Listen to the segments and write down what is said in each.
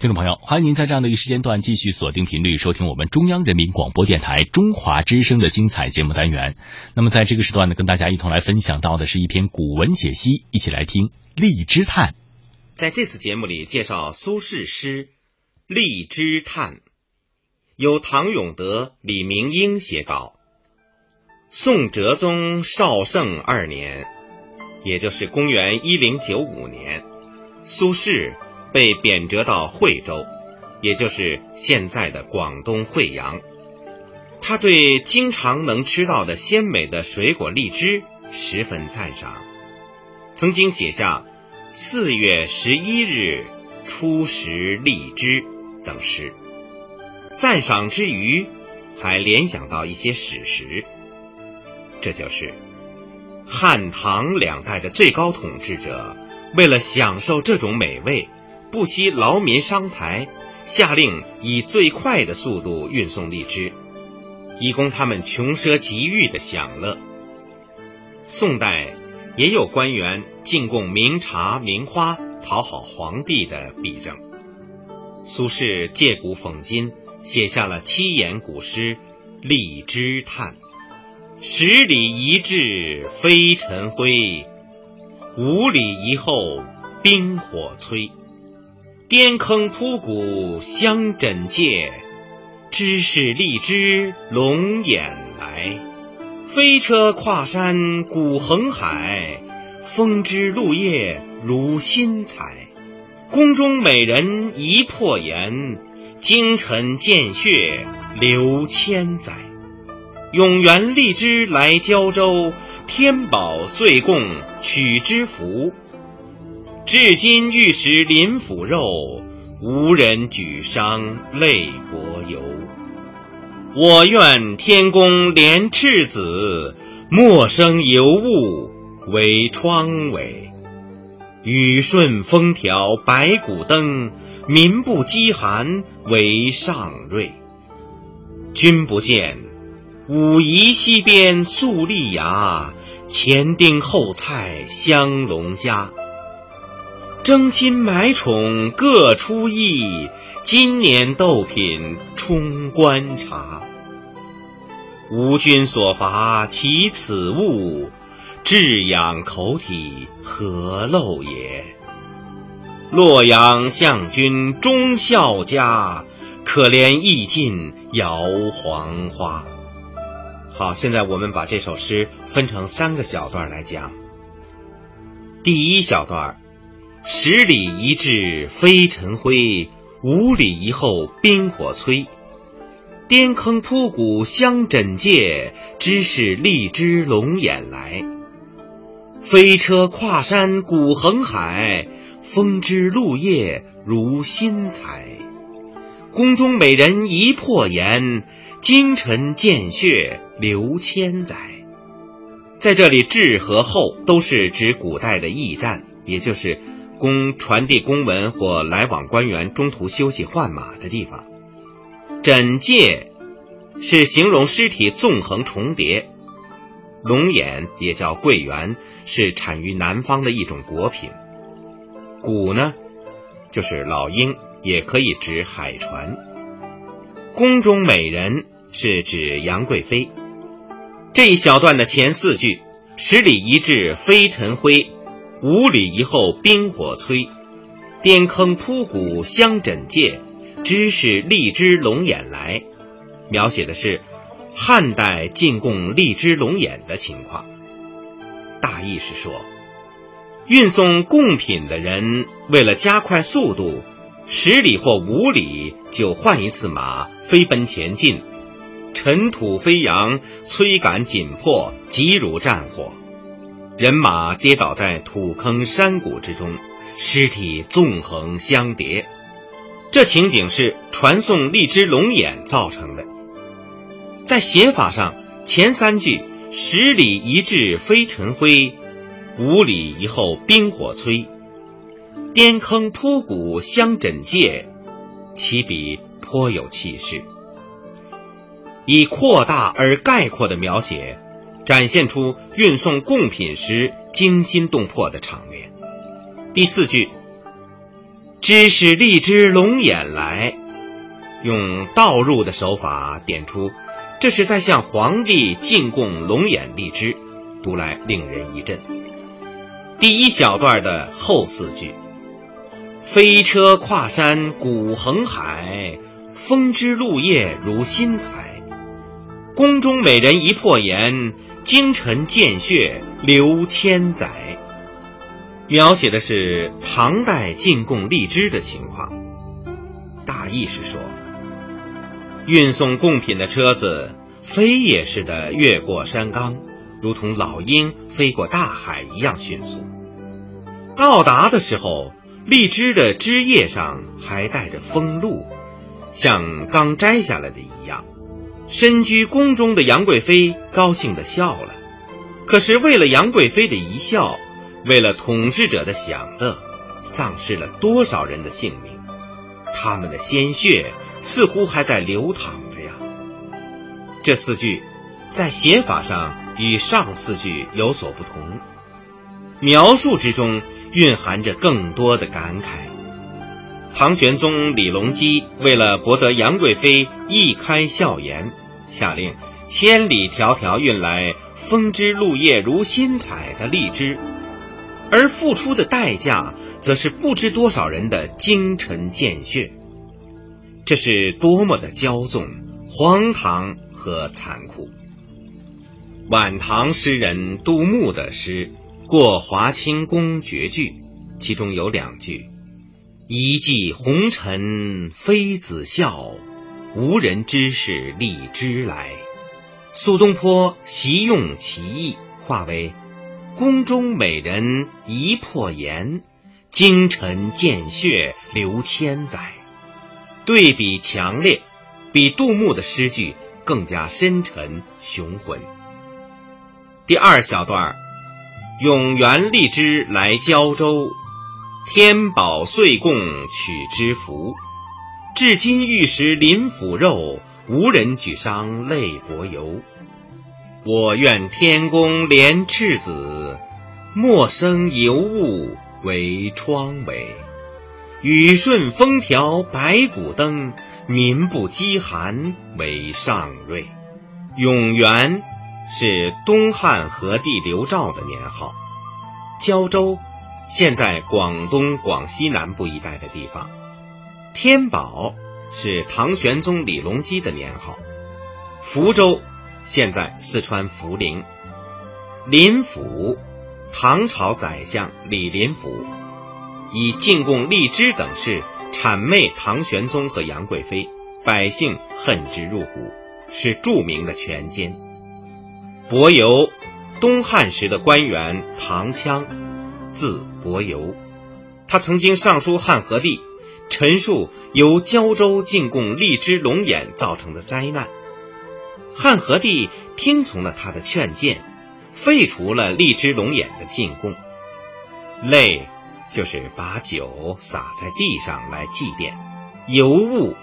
听众朋友，欢迎您在这样的一个时间段继续锁定频率收听我们中央人民广播电台中华之声的精彩节目单元。那么在这个时段呢，跟大家一同来分享到的是一篇古文解析，一起来听《荔枝叹》。在这次节目里介绍苏轼诗《荔枝叹》，由唐永德、李明英写稿。宋哲宗绍圣二年，也就是公元一零九五年，苏轼。被贬谪到惠州，也就是现在的广东惠阳。他对经常能吃到的鲜美的水果荔枝十分赞赏，曾经写下“四月十一日初食荔枝”等诗。赞赏之余，还联想到一些史实，这就是汉唐两代的最高统治者为了享受这种美味。不惜劳民伤财，下令以最快的速度运送荔枝，以供他们穷奢极欲的享乐。宋代也有官员进贡名茶名花讨好皇帝的弊政。苏轼借古讽今，写下了七言古诗《荔枝叹》：“十里一至飞尘灰，五里一后冰火摧。”颠坑铺谷相枕藉，知是荔枝龙眼来。飞车跨山古横海，风枝露叶如新采。宫中美人一破颜，京城见血流千载。永元荔枝来交州，天宝岁贡取之福。至今欲食林府肉，无人举觞泪薄游。我愿天公怜赤子，莫生尤物为窗尾。雨顺风调百谷登，民不饥寒为上瑞。君不见，武夷西边粟粒芽，前丁后菜香农家。争新买宠各出意，今年斗品充观察。吾君所乏其此物，至养口体何陋也？洛阳相君忠孝家，可怜意尽摇黄花。好，现在我们把这首诗分成三个小段来讲。第一小段。十里一至飞尘灰，五里一后冰火摧。颠坑铺谷相枕藉，知是荔枝龙眼来。飞车跨山古横海，风枝露叶如新采。宫中美人一破颜，京城见血流千载。在这里，至和后都是指古代的驿站，也就是。供传递公文或来往官员中途休息换马的地方。枕藉是形容尸体纵横重叠。龙眼也叫桂圆，是产于南方的一种果品。鼓呢，就是老鹰，也可以指海船。宫中美人是指杨贵妃。这一小段的前四句：“十里一至飞尘灰。”五里以后冰火摧，颠坑铺谷相枕藉，知是荔枝龙眼来。描写的是汉代进贡荔枝龙眼的情况。大意是说，运送贡品的人为了加快速度，十里或五里就换一次马飞奔前进，尘土飞扬，催赶紧迫，急如战火。人马跌倒在土坑山谷之中，尸体纵横相叠，这情景是传送荔枝龙眼造成的。在写法上，前三句“十里一掷飞尘灰，五里一后冰火摧，颠坑铺谷相枕藉”，起笔颇有气势，以扩大而概括的描写。展现出运送贡品时惊心动魄的场面。第四句：“知是荔枝龙眼来，用倒入的手法点出，这是在向皇帝进贡龙眼荔枝，读来令人一振。第一小段的后四句：“飞车跨山古横海，风枝露叶如新材。宫中美人一破颜，京城见血流千载。”描写的是唐代进贡荔枝的情况，大意是说，运送贡品的车子飞也似的越过山岗，如同老鹰飞过大海一样迅速。到达的时候，荔枝的枝叶上还带着风露，像刚摘下来的一样。身居宫中的杨贵妃高兴地笑了，可是为了杨贵妃的一笑。为了统治者的享乐，丧失了多少人的性命？他们的鲜血似乎还在流淌着呀。这四句在写法上与上四句有所不同，描述之中蕴含着更多的感慨。唐玄宗李隆基为了博得杨贵妃一开笑颜，下令千里迢迢运来风枝露叶如新彩的荔枝。而付出的代价，则是不知多少人的精沉见血。这是多么的骄纵、荒唐和残酷！晚唐诗人杜牧的诗《过华清宫绝句》，其中有两句：“一骑红尘妃子笑，无人知是荔枝来。”苏东坡习用其意，化为。宫中美人一破颜，京城见血流千载。对比强烈，比杜牧的诗句更加深沉雄浑。第二小段永元荔枝来胶州，天宝岁贡取之福。至今玉石临府肉，无人举觞泪薄油。我愿天公怜赤子，莫生尤物为窗帷。雨顺风调百谷登，民不饥寒为上瑞。永元是东汉和帝刘肇的年号，胶州现在广东广西南部一带的地方。天宝是唐玄宗李隆基的年号，福州。现在四川涪陵，林府，唐朝宰相李林甫以进贡荔枝等事谄媚唐玄宗和杨贵妃，百姓恨之入骨，是著名的权奸。伯游，东汉时的官员唐羌，字伯游，他曾经上书汉和帝，陈述由胶州进贡荔枝龙眼造成的灾难。汉和帝听从了他的劝谏，废除了荔枝龙眼的进贡。泪就是把酒洒在地上来祭奠，尤物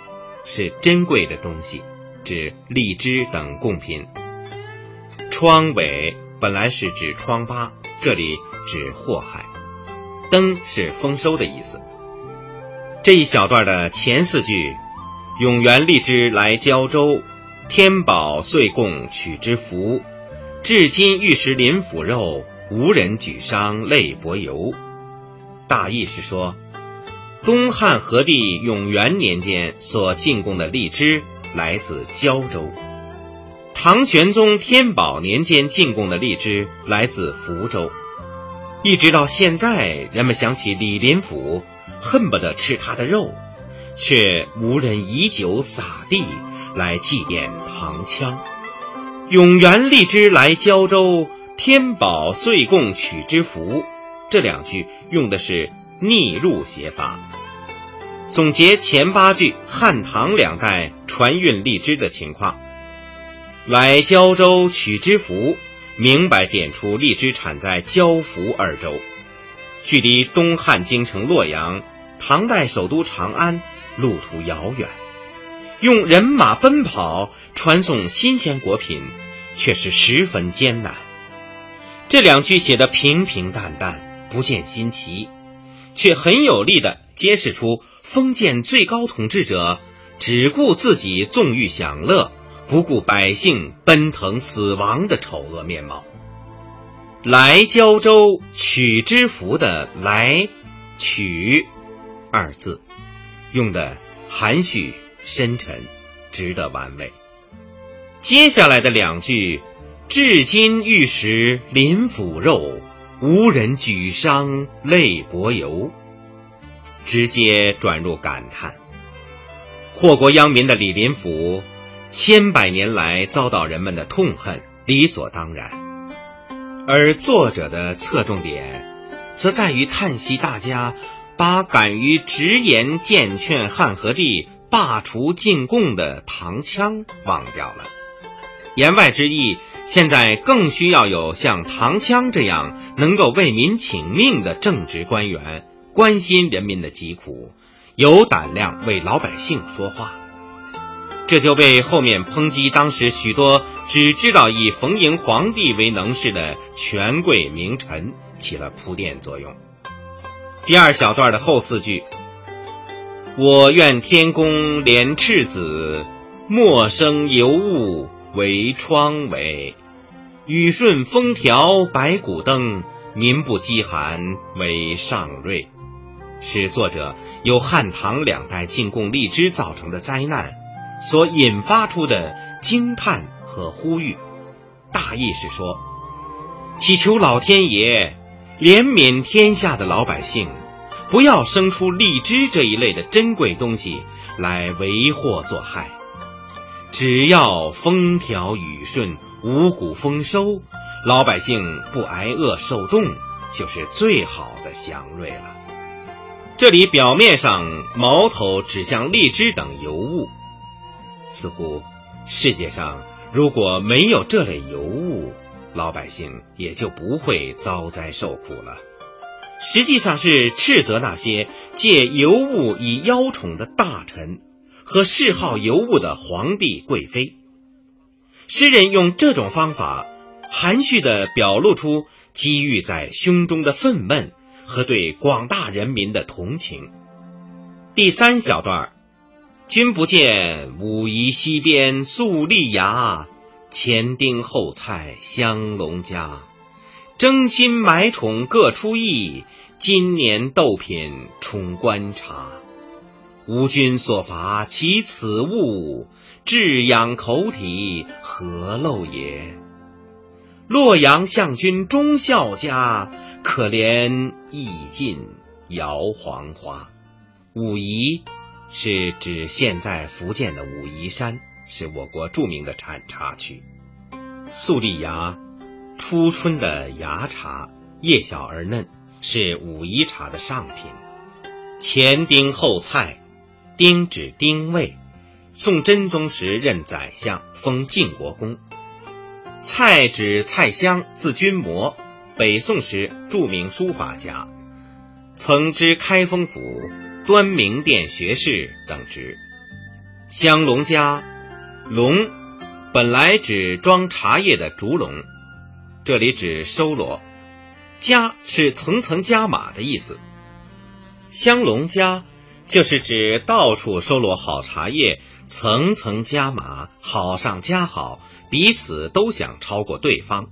是珍贵的东西，指荔枝等贡品。疮痿本来是指疮疤，这里指祸害。登是丰收的意思。这一小段的前四句，永元荔枝来胶州。天宝岁贡取之福，至今玉石临府肉，无人举觞泪薄油。大意是说，东汉和帝永元年间所进贡的荔枝来自胶州，唐玄宗天宝年间进贡的荔枝来自福州。一直到现在，人们想起李林甫，恨不得吃他的肉，却无人以酒洒地。来祭奠唐羌，永元荔枝来胶州，天宝岁贡取之福。这两句用的是逆入写法，总结前八句汉唐两代传运荔枝的情况。来胶州取之福，明白点出荔枝产在胶福二州，距离东汉京城洛阳、唐代首都长安路途遥远。用人马奔跑传送新鲜果品，却是十分艰难。这两句写的平平淡淡，不见新奇，却很有力的揭示出封建最高统治者只顾自己纵欲享乐，不顾百姓奔腾死亡的丑恶面貌。来胶州取之福的“来”“取”二字，用的含蓄深沉，值得玩味。接下来的两句：“至今欲食林府肉，无人举觞泪薄油。”直接转入感叹。祸国殃民的李林甫，千百年来遭到人们的痛恨，理所当然。而作者的侧重点，则在于叹息大家把敢于直言谏劝汉和帝罢除进贡的唐羌忘掉了。言外之意，现在更需要有像唐羌这样能够为民请命的正直官员，关心人民的疾苦，有胆量为老百姓说话。这就为后面抨击当时许多只知道以逢迎皇帝为能事的权贵名臣起了铺垫作用。第二小段的后四句：“我愿天公怜赤子，莫生尤物为疮痿；雨顺风调百谷登，民不饥寒为上瑞。”使作者由汉唐两代进贡荔枝造成的灾难。所引发出的惊叹和呼吁，大意是说，祈求老天爷怜悯天下的老百姓，不要生出荔枝这一类的珍贵东西来为祸作害。只要风调雨顺、五谷丰收，老百姓不挨饿受冻，就是最好的祥瑞了。这里表面上矛头指向荔枝等尤物。似乎世界上如果没有这类尤物，老百姓也就不会遭灾受苦了。实际上是斥责那些借尤物以邀宠的大臣和嗜好尤物的皇帝贵妃。诗人用这种方法，含蓄地表露出积郁在胸中的愤懑和对广大人民的同情。第三小段君不见，武夷西边粟粒芽，前丁后菜香龙家。争新买宠各出意，今年斗品充观察。吾君所伐其此物，至养口体何陋也？洛阳相君忠孝家，可怜意尽摇黄花。武夷。是指现在福建的武夷山，是我国著名的产茶区。粟粒芽，初春的芽茶，叶小而嫩，是武夷茶的上品。前丁后菜，丁指丁未，宋真宗时任宰相，封晋国公。蔡指蔡襄，字君谟，北宋时著名书法家，曾知开封府。端明殿学士等职，香龙家，龙本来指装茶叶的竹笼，这里指收罗，家是层层加码的意思。香龙家就是指到处收罗好茶叶，层层加码，好上加好，彼此都想超过对方。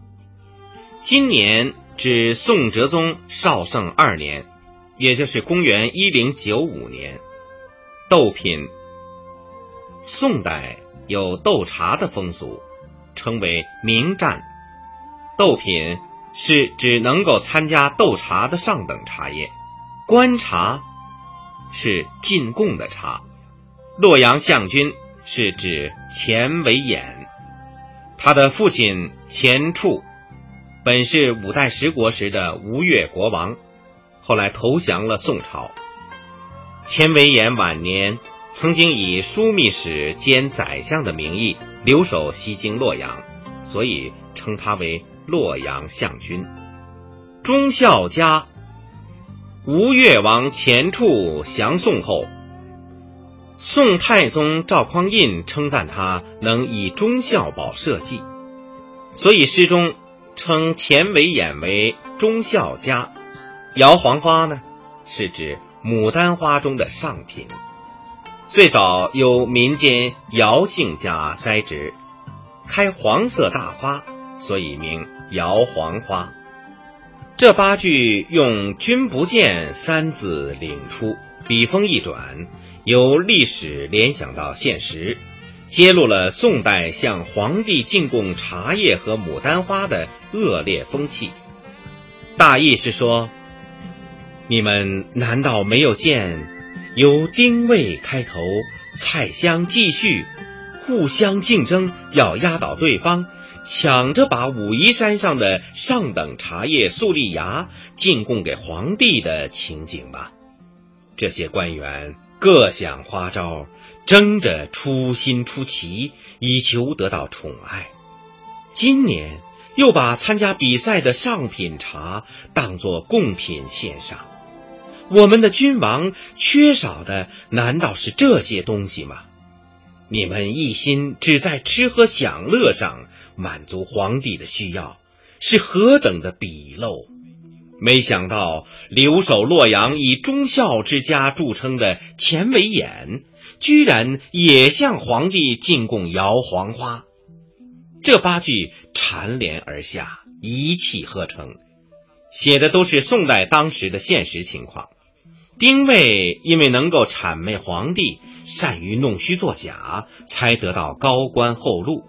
今年指宋哲宗绍圣二年。也就是公元一零九五年，斗品。宋代有斗茶的风俗，称为明战。斗品是指能够参加斗茶的上等茶叶，官茶是进贡的茶。洛阳相君是指钱为演，他的父亲钱俶本是五代十国时的吴越国王。后来投降了宋朝。钱维演晚年曾经以枢密使兼宰相的名义留守西京洛阳，所以称他为洛阳相君。忠孝家，吴越王钱俶降宋后，宋太宗赵匡胤称赞他能以忠孝保社稷，所以诗中称钱维演为忠孝家。摇黄花呢，是指牡丹花中的上品。最早由民间姚姓家栽植，开黄色大花，所以名姚黄花。这八句用“君不见”三字领出，笔锋一转，由历史联想到现实，揭露了宋代向皇帝进贡茶叶和牡丹花的恶劣风气。大意是说，你们难道没有见？由丁未开头，蔡襄继续，互相竞争，要压倒对方，抢着把武夷山上的上等茶叶素丽芽进贡给皇帝的情景吧。这些官员各想花招，争着出新出奇，以求得到宠爱。今年又把参加比赛的上品茶当作贡品献上。我们的君王缺少的难道是这些东西吗？你们一心只在吃喝享乐上满足皇帝的需要，是何等的鄙陋！没想到留守洛阳以忠孝之家著称的钱维演，居然也向皇帝进贡摇黄花。这八句蝉联而下，一气呵成，写的都是宋代当时的现实情况。丁谓因为能够谄媚皇帝，善于弄虚作假，才得到高官厚禄。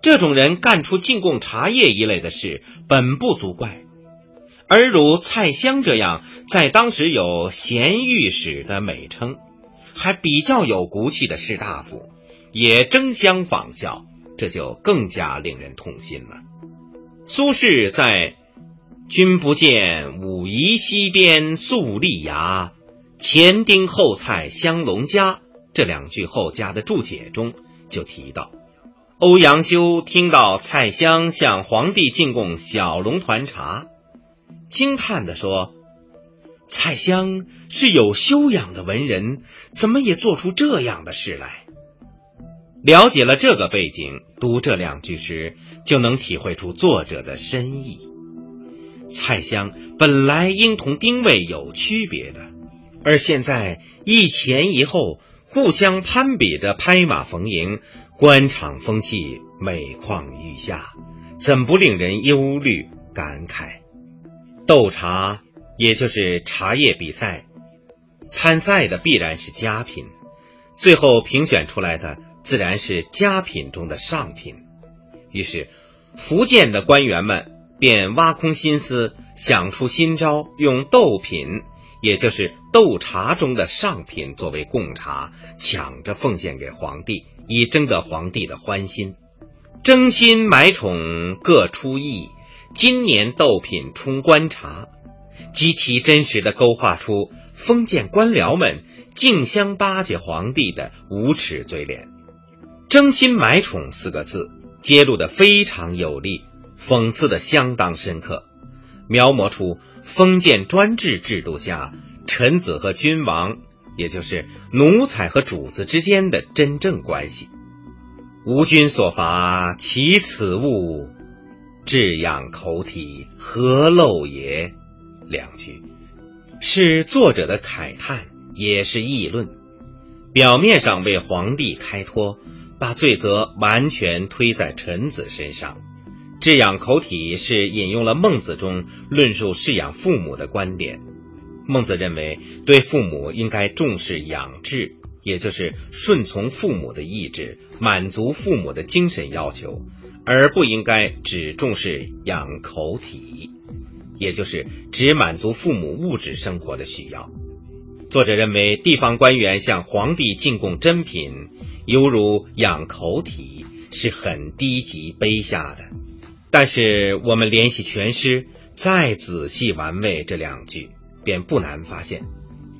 这种人干出进贡茶叶一类的事，本不足怪。而如蔡襄这样，在当时有贤御史的美称，还比较有骨气的士大夫，也争相仿效，这就更加令人痛心了。苏轼在。君不见武夷西边素丽芽，前丁后蔡香龙家。这两句后加的注解中就提到，欧阳修听到蔡襄向皇帝进贡小龙团茶，惊叹地说：“蔡襄是有修养的文人，怎么也做出这样的事来？”了解了这个背景，读这两句时就能体会出作者的深意。蔡襄本来应同丁谓有区别的，而现在一前一后，互相攀比着拍马逢迎，官场风气每况愈下，怎不令人忧虑感慨？斗茶也就是茶叶比赛，参赛的必然是佳品，最后评选出来的自然是佳品中的上品。于是，福建的官员们。便挖空心思想出新招，用斗品，也就是斗茶中的上品作为贡茶，抢着奉献给皇帝，以争得皇帝的欢心。争心买宠各出意，今年斗品充官茶，极其真实的勾画出封建官僚们竞相巴结皇帝的无耻嘴脸。争心买宠四个字揭露的非常有力。讽刺的相当深刻，描摹出封建专制制度下臣子和君王，也就是奴才和主子之间的真正关系。吾君所伐，其此物，至养口体，何陋也？两句是作者的慨叹，也是议论。表面上为皇帝开脱，把罪责完全推在臣子身上。治养口体是引用了孟子中论述饲养父母的观点。孟子认为，对父母应该重视养志，也就是顺从父母的意志，满足父母的精神要求，而不应该只重视养口体，也就是只满足父母物质生活的需要。作者认为，地方官员向皇帝进贡珍品，犹如养口体，是很低级卑下的。但是我们联系全诗，再仔细玩味这两句，便不难发现，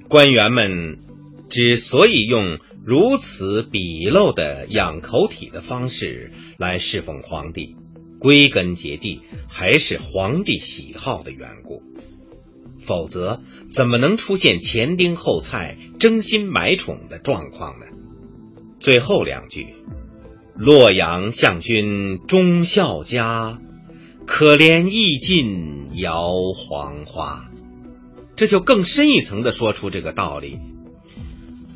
官员们之所以用如此鄙陋的养口体的方式来侍奉皇帝，归根结底还是皇帝喜好的缘故，否则怎么能出现前丁后蔡、争新买宠的状况呢？最后两句。洛阳相君忠孝家，可怜意尽摇黄花。这就更深一层的说出这个道理。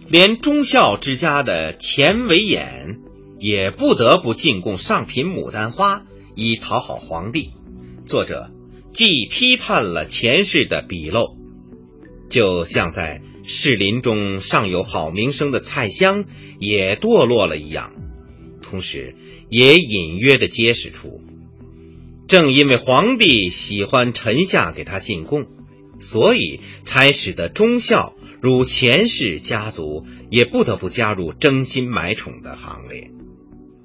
连忠孝之家的钱维演也不得不进贡上品牡丹花，以讨好皇帝。作者既批判了前世的鄙陋，就像在士林中尚有好名声的蔡襄也堕落了一样，同时也隐约的揭示出，正因为皇帝喜欢臣下给他进贡。所以才使得忠孝如钱氏家族也不得不加入争心买宠的行列。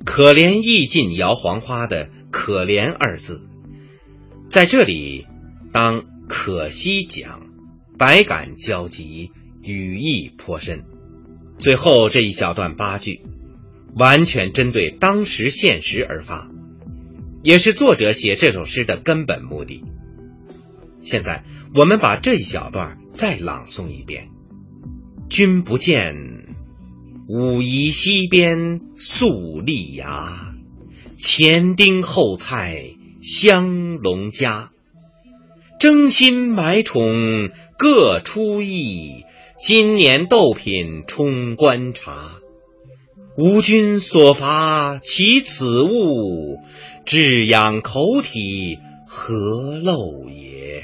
可怜意尽摇黄花的“可怜”二字，在这里当可惜讲，百感交集，语意颇深。最后这一小段八句，完全针对当时现实而发，也是作者写这首诗的根本目的。现在我们把这一小段再朗诵一遍：“君不见，武夷西边粟粒芽，前丁后菜香龙家。争新买宠各出意，今年斗品充观察。吾君所伐其此物，至养口体何陋也。”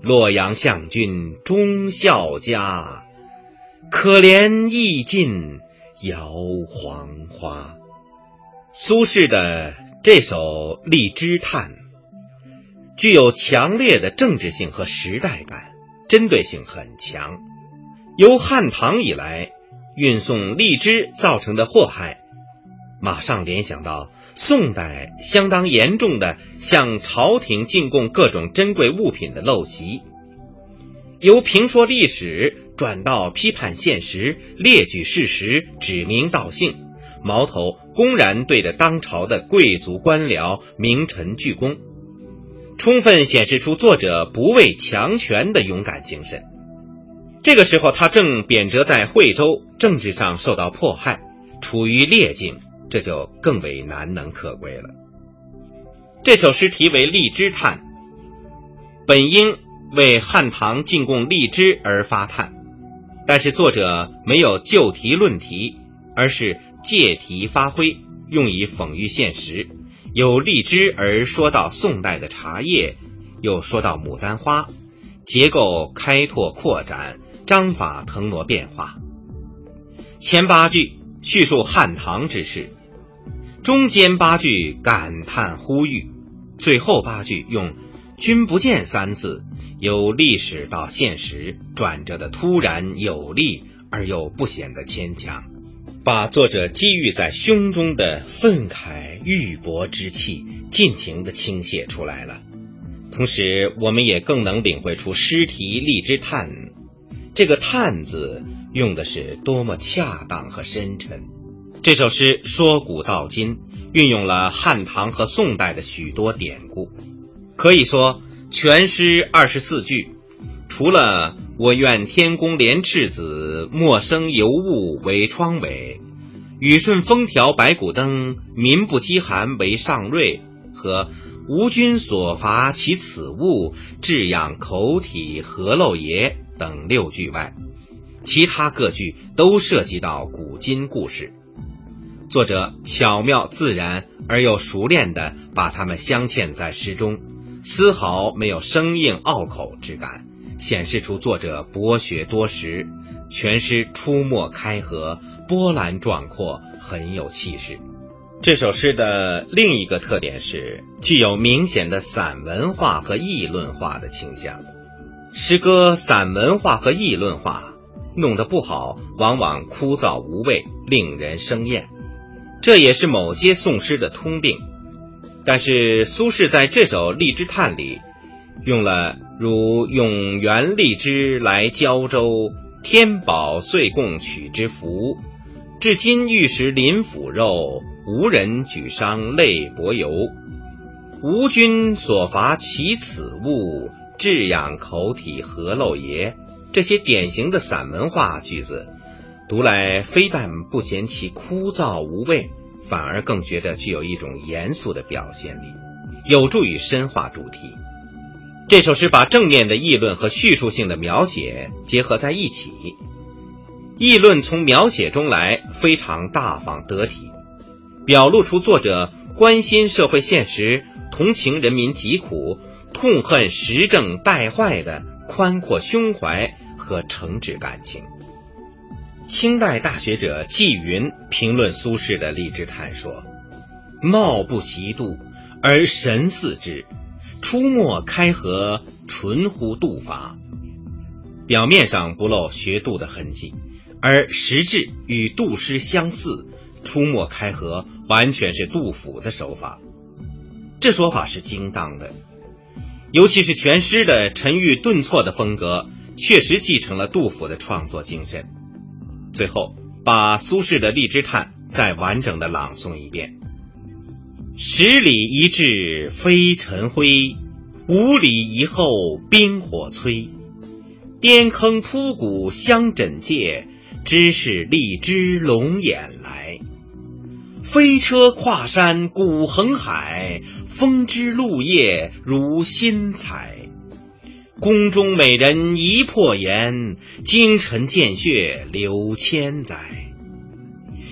洛阳相君忠孝家，可怜意尽摇黄花。苏轼的这首《荔枝叹》具有强烈的政治性和时代感，针对性很强。由汉唐以来运送荔枝造成的祸害，马上联想到。宋代相当严重的向朝廷进贡各种珍贵物品的陋习，由评说历史转到批判现实，列举事实，指名道姓，矛头公然对着当朝的贵族官僚、名臣鞠躬，充分显示出作者不畏强权的勇敢精神。这个时候，他正贬谪在惠州，政治上受到迫害，处于劣境。这就更为难能可贵了。这首诗题为《荔枝叹》，本应为汉唐进贡荔枝而发叹，但是作者没有就题论题，而是借题发挥，用以讽喻现实。有荔枝而说到宋代的茶叶，又说到牡丹花，结构开拓扩展，章法腾挪变化。前八句叙述汉唐之事。中间八句感叹呼吁，最后八句用“君不见”三字，由历史到现实，转折的突然有力而又不显得牵强，把作者积郁在胸中的愤慨郁博之气尽情的倾泻出来了。同时，我们也更能领会出诗题“荔枝叹”这个“叹”字用的是多么恰当和深沉。这首诗说古道今，运用了汉唐和宋代的许多典故，可以说全诗二十四句，除了“我愿天公怜赤子，莫生尤物为窗尾；雨顺风调白骨灯，民不饥寒为上瑞”和“吾君所伐其此物，至养口体何陋也”等六句外，其他各句都涉及到古今故事。作者巧妙自然而又熟练地把它们镶嵌在诗中，丝毫没有生硬拗口之感，显示出作者博学多识，全诗出没开合，波澜壮阔，很有气势。这首诗的另一个特点是具有明显的散文化和议论化的倾向。诗歌散文化和议论化弄得不好，往往枯燥无味，令人生厌。这也是某些宋诗的通病，但是苏轼在这首《荔枝叹》里，用了如“永元荔枝来胶州，天宝岁贡取之福，至今玉食林腐肉，无人举觞泪薄油。吾君所伐其此物，至养口体何陋也”这些典型的散文化句子。读来非但不嫌其枯燥无味，反而更觉得具有一种严肃的表现力，有助于深化主题。这首诗把正面的议论和叙述性的描写结合在一起，议论从描写中来，非常大方得体，表露出作者关心社会现实、同情人民疾苦、痛恨时政败坏的宽阔胸怀和诚挚感情。清代大学者纪云评论苏轼的《荔枝叹》说：“貌不习度，而神似之。”出没开合，纯乎度法。表面上不露学度的痕迹，而实质与杜诗相似。出没开合完全是杜甫的手法，这说法是精当的。尤其是全诗的沉郁顿挫的风格，确实继承了杜甫的创作精神。最后，把苏轼的《荔枝叹》再完整的朗诵一遍。十里一至飞尘灰，五里一后冰火摧。颠坑铺谷相枕藉，知是荔枝龙眼来。飞车跨山古横海，风枝露叶如新采。宫中美人一破颜，京城见血流千载。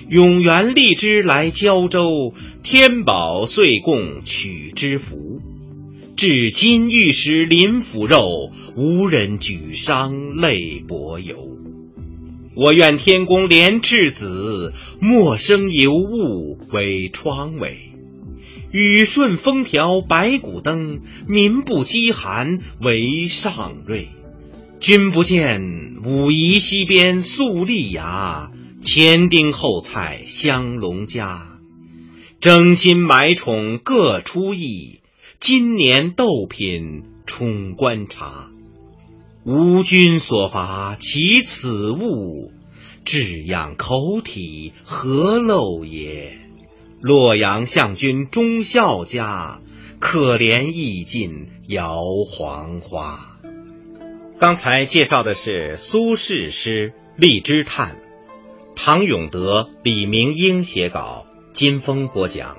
永元荔枝来交州，天宝岁贡取之福。至今玉石临腐肉，无人举觞泪薄油。我愿天公怜赤子，莫生尤物为疮痿。雨顺风调百谷登，民不饥寒为上瑞。君不见武夷西边粟粒芽。前丁后菜香龙家，争新买宠各出意。今年斗品充观察，吾君所乏其此物，至养口体何陋也？洛阳相君忠孝家，可怜意尽摇黄花。刚才介绍的是苏轼诗《荔枝叹》。唐永德、李明英写稿，金峰播讲。